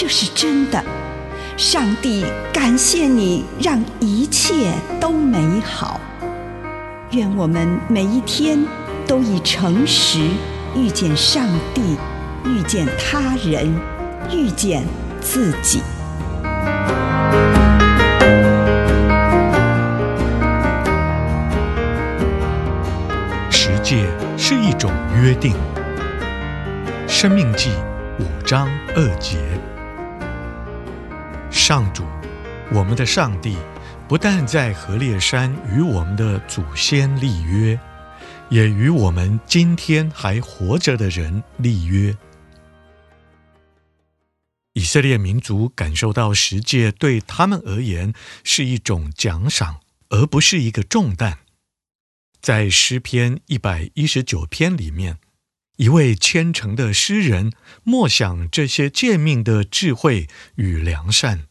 这是真的，上帝感谢你，让一切都美好。愿我们每一天都以诚实遇见上帝，遇见他人，遇见自己。十诫是一种约定，《生命记》五章二节。上主，我们的上帝，不但在何烈山与我们的祖先立约，也与我们今天还活着的人立约。以色列民族感受到十诫对他们而言是一种奖赏，而不是一个重担。在诗篇一百一十九篇里面，一位虔诚的诗人默想这些诫命的智慧与良善。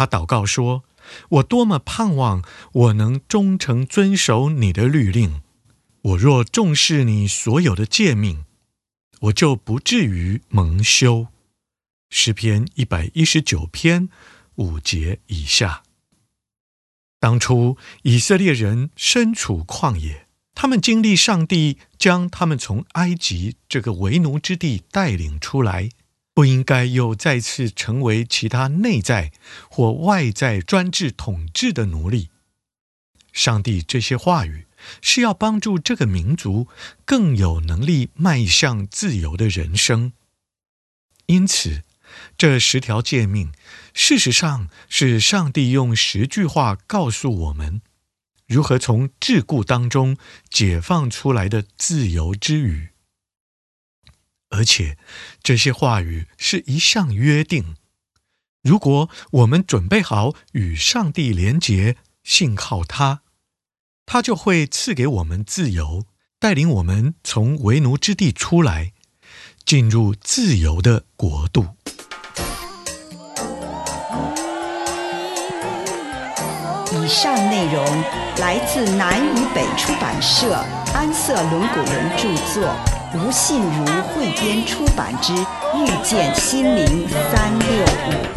他祷告说：“我多么盼望我能忠诚遵守你的律令！我若重视你所有的诫命，我就不至于蒙羞。”诗篇一百一十九篇五节以下。当初以色列人身处旷野，他们经历上帝将他们从埃及这个为奴之地带领出来。不应该又再次成为其他内在或外在专制统治的奴隶。上帝这些话语是要帮助这个民族更有能力迈向自由的人生。因此，这十条诫命事实上是上帝用十句话告诉我们如何从桎梏当中解放出来的自由之语。而且，这些话语是一项约定。如果我们准备好与上帝连结，信靠他，他就会赐给我们自由，带领我们从为奴之地出来，进入自由的国度。以上内容来自南与北出版社安瑟伦古伦著作。吴信如汇编出版之《遇见心灵三六五》。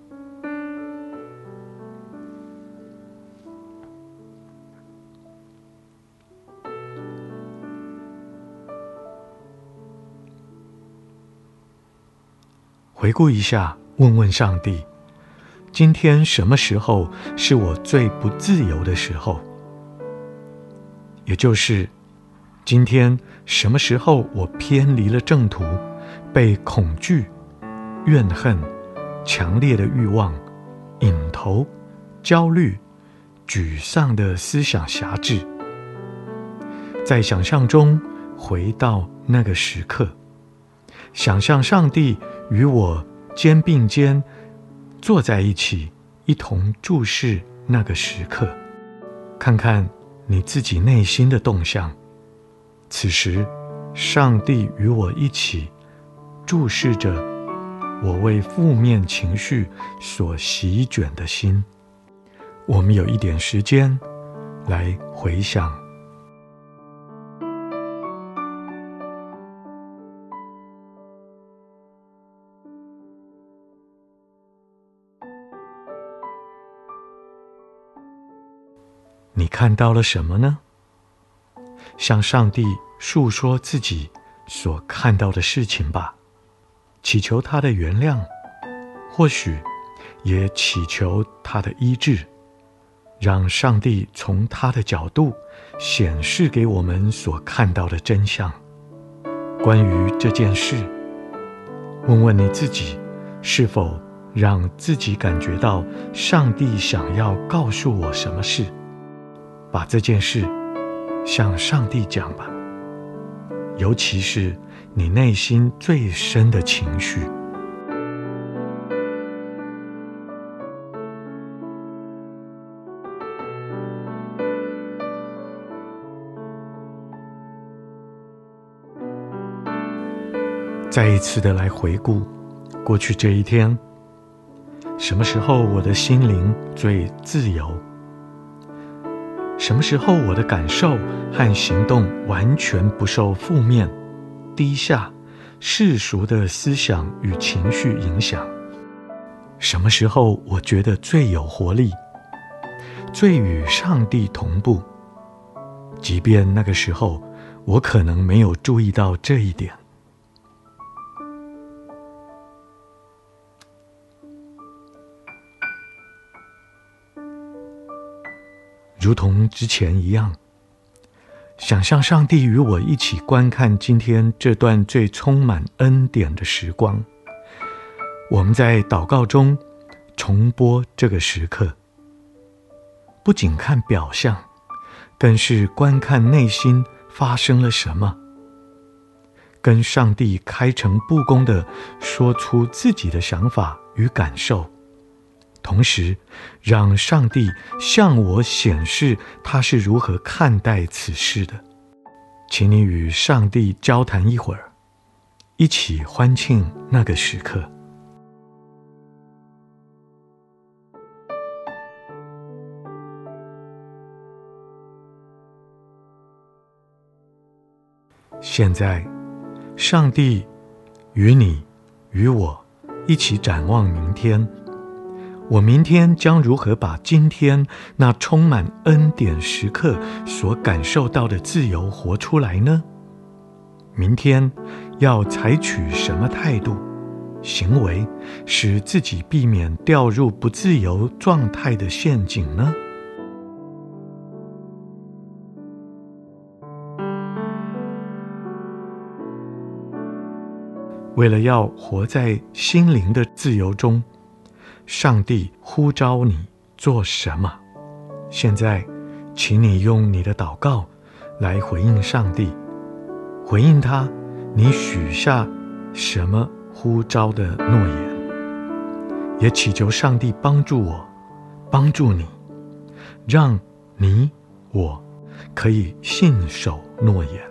回顾一下，问问上帝：今天什么时候是我最不自由的时候？也就是今天什么时候我偏离了正途，被恐惧、怨恨、强烈的欲望、瘾头、焦虑、沮丧的思想辖制？在想象中回到那个时刻，想象上帝。与我肩并肩坐在一起，一同注视那个时刻，看看你自己内心的动向。此时，上帝与我一起注视着我为负面情绪所席卷的心。我们有一点时间来回想。你看到了什么呢？向上帝诉说自己所看到的事情吧，祈求他的原谅，或许也祈求他的医治，让上帝从他的角度显示给我们所看到的真相。关于这件事，问问你自己，是否让自己感觉到上帝想要告诉我什么事？把这件事向上帝讲吧，尤其是你内心最深的情绪。再一次的来回顾过去这一天，什么时候我的心灵最自由？什么时候我的感受和行动完全不受负面、低下、世俗的思想与情绪影响？什么时候我觉得最有活力、最与上帝同步？即便那个时候我可能没有注意到这一点。如同之前一样，想象上帝与我一起观看今天这段最充满恩典的时光。我们在祷告中重播这个时刻，不仅看表象，更是观看内心发生了什么，跟上帝开诚布公地说出自己的想法与感受。同时，让上帝向我显示他是如何看待此事的。请你与上帝交谈一会儿，一起欢庆那个时刻。现在，上帝与你与我一起展望明天。我明天将如何把今天那充满恩典时刻所感受到的自由活出来呢？明天要采取什么态度？行为，使自己避免掉入不自由状态的陷阱呢？为了要活在心灵的自由中，上帝呼召你做什么？现在，请你用你的祷告来回应上帝，回应他，你许下什么呼召的诺言，也祈求上帝帮助我，帮助你，让你我可以信守诺言。